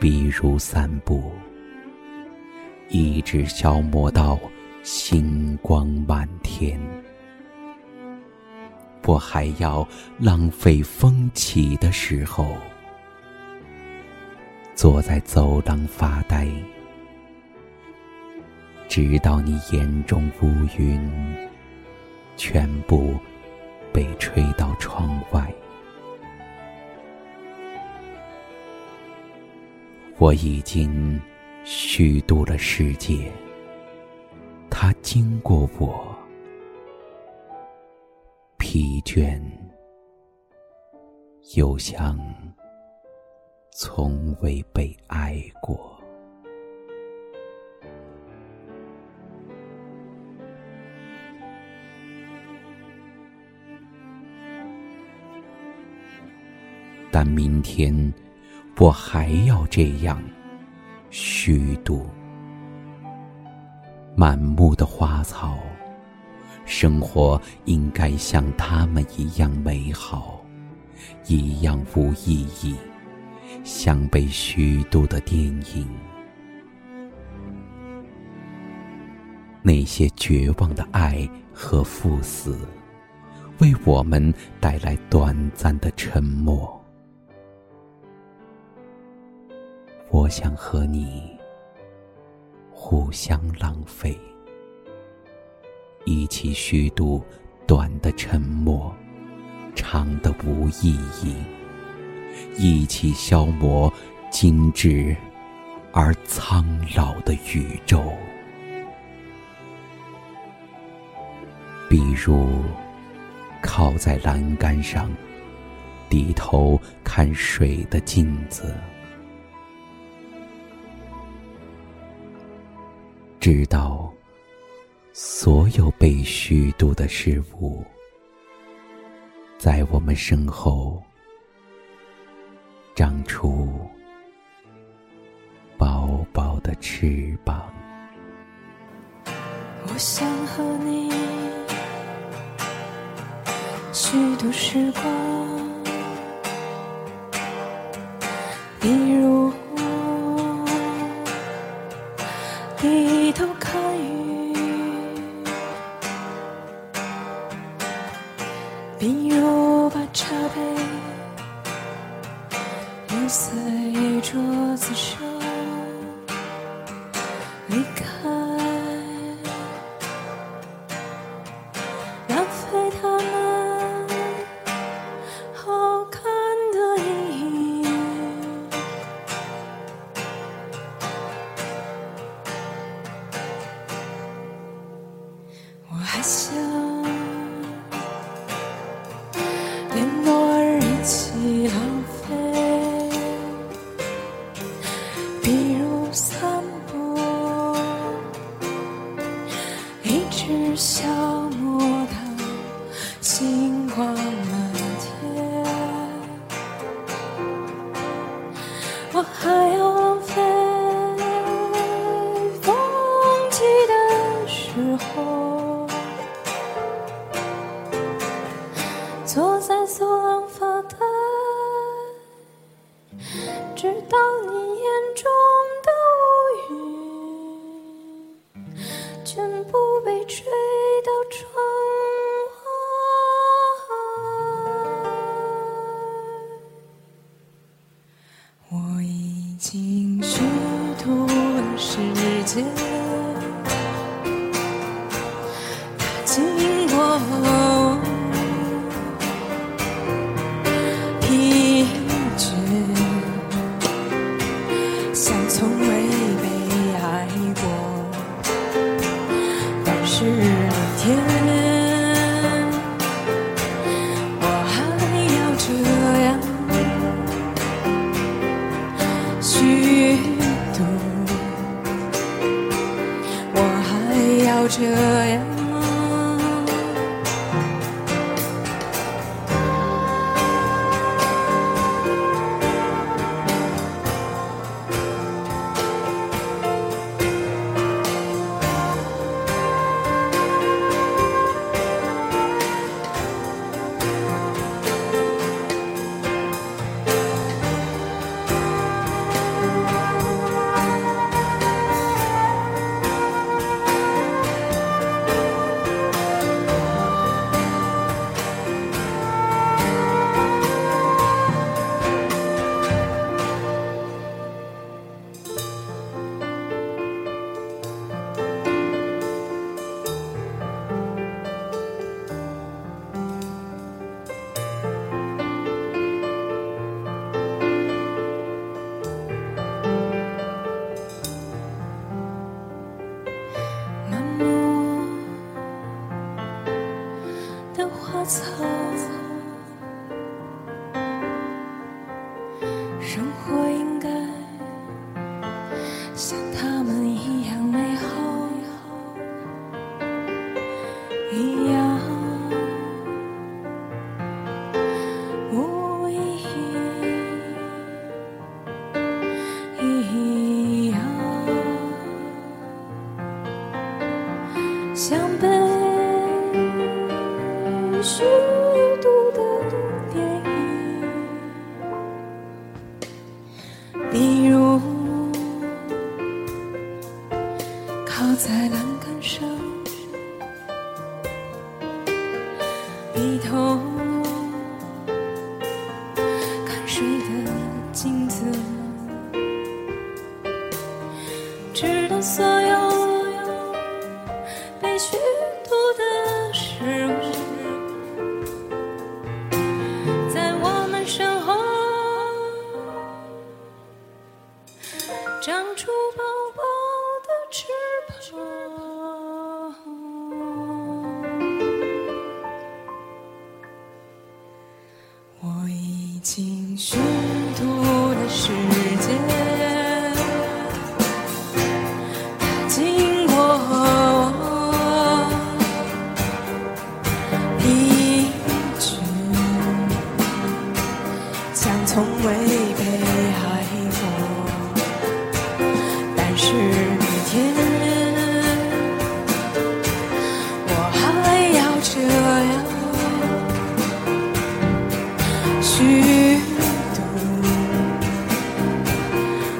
比如散步，一直消磨到星光满天。我还要浪费风起的时候，坐在走廊发呆，直到你眼中乌云全部被吹到窗外。我已经虚度了世界，它经过我，疲倦又像从未被爱过。但明天。我还要这样虚度满目的花草，生活应该像他们一样美好，一样无意义，像被虚度的电影。那些绝望的爱和赴死，为我们带来短暂的沉默。想和你互相浪费，一起虚度短的沉默，长的无意义，一起消磨精致而苍老的宇宙。比如，靠在栏杆上，低头看水的镜子。知道，所有被虚度的事物，在我们身后长出薄薄的翅膀。我想和你虚度时光，比如。吹到窗这样。一样无意义，一样。像被虚度的电影，比如直到所有被虚度的事物，在我们身后长出薄薄的翅膀。我已经学像从未被爱过。但是每天，我还要这样虚度，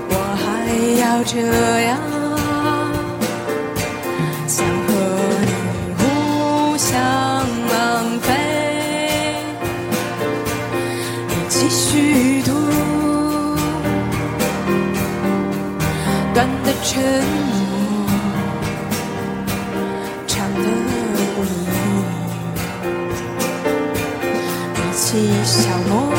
我还要这样，沉默，长的无意义，一起消磨，